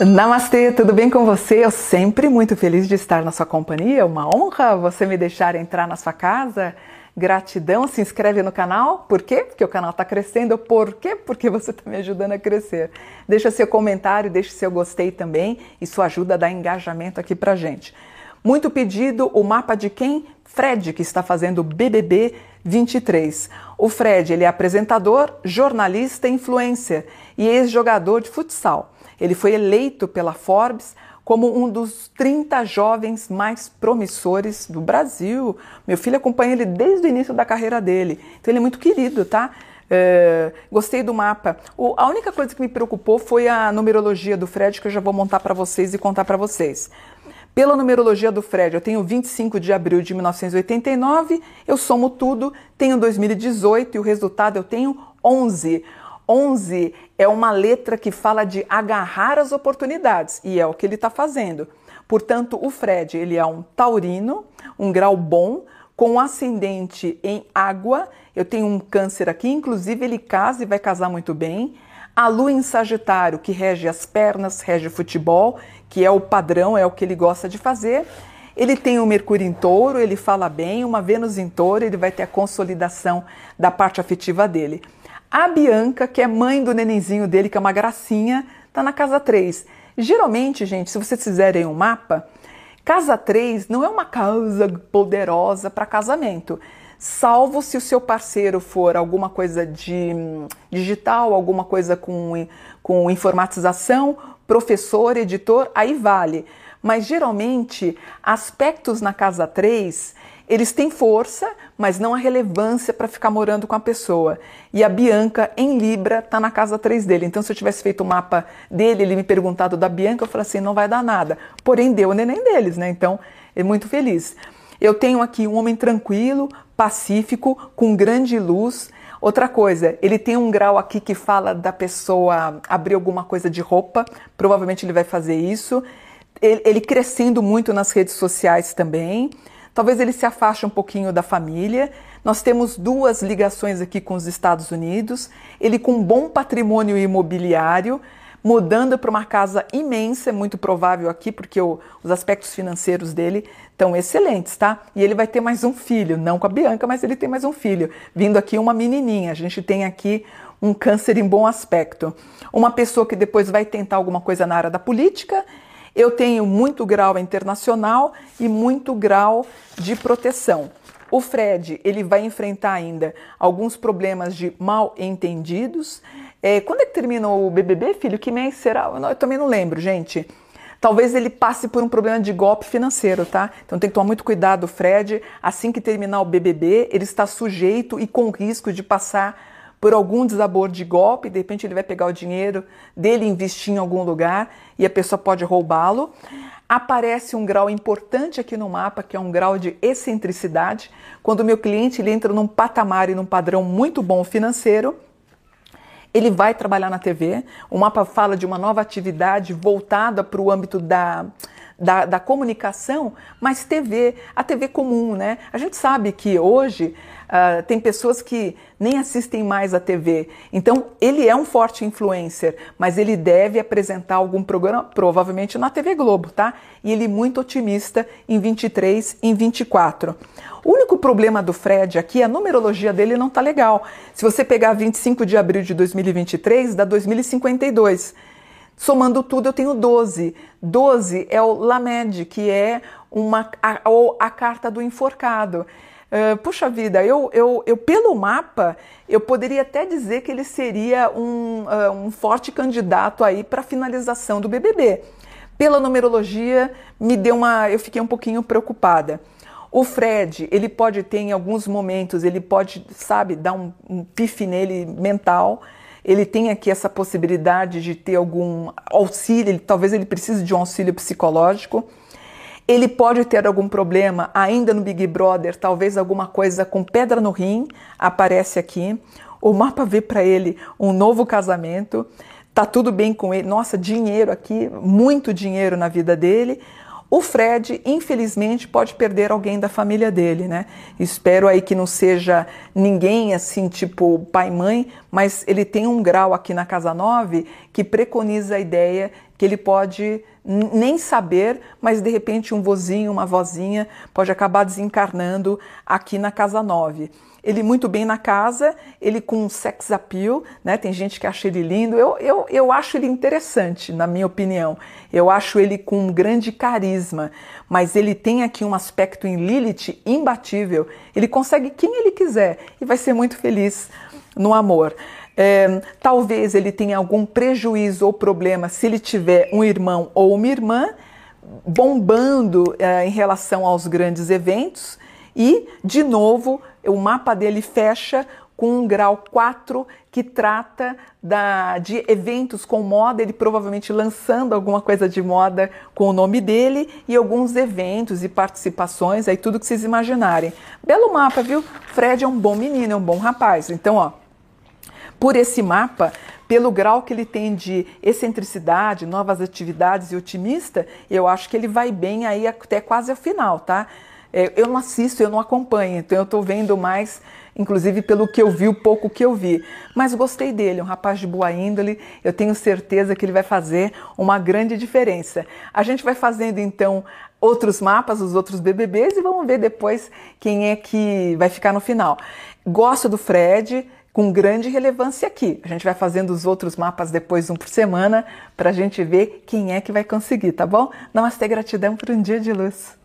Namastê, tudo bem com você? Eu sempre muito feliz de estar na sua companhia. Uma honra você me deixar entrar na sua casa. Gratidão, se inscreve no canal. Por quê? Porque o canal está crescendo. Por quê? Porque você está me ajudando a crescer. Deixa seu comentário, deixa seu gostei também. Isso ajuda a dar engajamento aqui pra gente. Muito pedido o mapa de quem? Fred, que está fazendo BBB 23. O Fred, ele é apresentador, jornalista e influencer e ex-jogador de futsal. Ele foi eleito pela Forbes como um dos 30 jovens mais promissores do Brasil. Meu filho acompanha ele desde o início da carreira dele. Então ele é muito querido, tá? É, gostei do mapa. O, a única coisa que me preocupou foi a numerologia do Fred, que eu já vou montar para vocês e contar para vocês. Pela numerologia do Fred, eu tenho 25 de abril de 1989, eu somo tudo, tenho 2018 e o resultado eu tenho 11. 11 é uma letra que fala de agarrar as oportunidades e é o que ele está fazendo. Portanto, o Fred ele é um taurino, um grau bom, com ascendente em água. Eu tenho um câncer aqui, inclusive ele casa e vai casar muito bem. A lua em Sagitário, que rege as pernas, rege o futebol, que é o padrão, é o que ele gosta de fazer. Ele tem o um Mercúrio em touro, ele fala bem, uma Vênus em touro, ele vai ter a consolidação da parte afetiva dele. A Bianca, que é mãe do nenenzinho dele, que é uma gracinha, tá na casa 3. Geralmente, gente, se vocês fizerem um mapa, casa 3 não é uma casa poderosa para casamento, salvo se o seu parceiro for alguma coisa de hum, digital, alguma coisa com, com informatização, professor, editor, aí vale. Mas geralmente, aspectos na casa 3 eles têm força, mas não a relevância para ficar morando com a pessoa. E a Bianca, em Libra, está na casa 3 dele. Então, se eu tivesse feito o mapa dele, ele me perguntado da Bianca, eu falei assim: não vai dar nada. Porém, deu o neném deles, né? Então, é muito feliz. Eu tenho aqui um homem tranquilo, pacífico, com grande luz. Outra coisa, ele tem um grau aqui que fala da pessoa abrir alguma coisa de roupa, provavelmente ele vai fazer isso. Ele crescendo muito nas redes sociais também. Talvez ele se afaste um pouquinho da família. Nós temos duas ligações aqui com os Estados Unidos. Ele com um bom patrimônio imobiliário, mudando para uma casa imensa, é muito provável aqui, porque o, os aspectos financeiros dele estão excelentes, tá? E ele vai ter mais um filho, não com a Bianca, mas ele tem mais um filho. Vindo aqui uma menininha. A gente tem aqui um câncer em bom aspecto. Uma pessoa que depois vai tentar alguma coisa na área da política eu tenho muito grau internacional e muito grau de proteção. O Fred ele vai enfrentar ainda alguns problemas de mal entendidos. É, quando é que termina o BBB, filho? Que mês será? Eu, não, eu também não lembro, gente. Talvez ele passe por um problema de golpe financeiro, tá? Então tem que tomar muito cuidado, Fred. Assim que terminar o BBB, ele está sujeito e com risco de passar por algum desabor de golpe, de repente ele vai pegar o dinheiro dele e investir em algum lugar e a pessoa pode roubá-lo. Aparece um grau importante aqui no mapa, que é um grau de excentricidade, quando o meu cliente ele entra num patamar e num padrão muito bom financeiro, ele vai trabalhar na TV. O mapa fala de uma nova atividade voltada para o âmbito da, da, da, comunicação, mas TV, a TV comum, né? A gente sabe que hoje Uh, tem pessoas que nem assistem mais a TV. Então, ele é um forte influencer, mas ele deve apresentar algum programa, provavelmente na TV Globo, tá? E ele é muito otimista em 23, em 24. O único problema do Fred aqui, a numerologia dele não tá legal. Se você pegar 25 de abril de 2023, dá 2052. Somando tudo, eu tenho 12. 12 é o Lamed, que é uma, a, a carta do enforcado. Uh, puxa vida, eu, eu, eu, pelo mapa, eu poderia até dizer que ele seria um, uh, um forte candidato aí para finalização do BBB. Pela numerologia, me deu uma, eu fiquei um pouquinho preocupada. O Fred, ele pode ter em alguns momentos, ele pode, sabe, dar um, um pife nele mental. Ele tem aqui essa possibilidade de ter algum auxílio, ele, talvez ele precise de um auxílio psicológico. Ele pode ter algum problema ainda no Big Brother, talvez alguma coisa com pedra no rim, aparece aqui. O mapa vê para ele um novo casamento, tá tudo bem com ele. Nossa, dinheiro aqui, muito dinheiro na vida dele. O Fred, infelizmente, pode perder alguém da família dele, né? Espero aí que não seja ninguém assim, tipo pai mãe, mas ele tem um grau aqui na casa 9 que preconiza a ideia que ele pode nem saber, mas de repente um vozinho, uma vozinha pode acabar desencarnando aqui na casa 9 ele muito bem na casa, ele com sex appeal, né? Tem gente que acha ele lindo. Eu, eu, eu acho ele interessante, na minha opinião. Eu acho ele com um grande carisma, mas ele tem aqui um aspecto em Lilith imbatível. Ele consegue quem ele quiser e vai ser muito feliz no amor. É, talvez ele tenha algum prejuízo ou problema se ele tiver um irmão ou uma irmã bombando é, em relação aos grandes eventos e, de novo, o mapa dele fecha com um grau 4 que trata da, de eventos com moda, ele provavelmente lançando alguma coisa de moda com o nome dele e alguns eventos e participações, aí tudo que vocês imaginarem. Belo mapa, viu? Fred é um bom menino, é um bom rapaz. Então, ó, por esse mapa, pelo grau que ele tem de excentricidade, novas atividades e otimista, eu acho que ele vai bem aí até quase a final, tá? É, eu não assisto, eu não acompanho, então eu estou vendo mais, inclusive pelo que eu vi, o pouco que eu vi. Mas gostei dele, um rapaz de boa índole, eu tenho certeza que ele vai fazer uma grande diferença. A gente vai fazendo então outros mapas, os outros BBBs e vamos ver depois quem é que vai ficar no final. Gosto do Fred, com grande relevância aqui. A gente vai fazendo os outros mapas depois, um por semana, para a gente ver quem é que vai conseguir, tá bom? Namastê, gratidão por um dia de luz.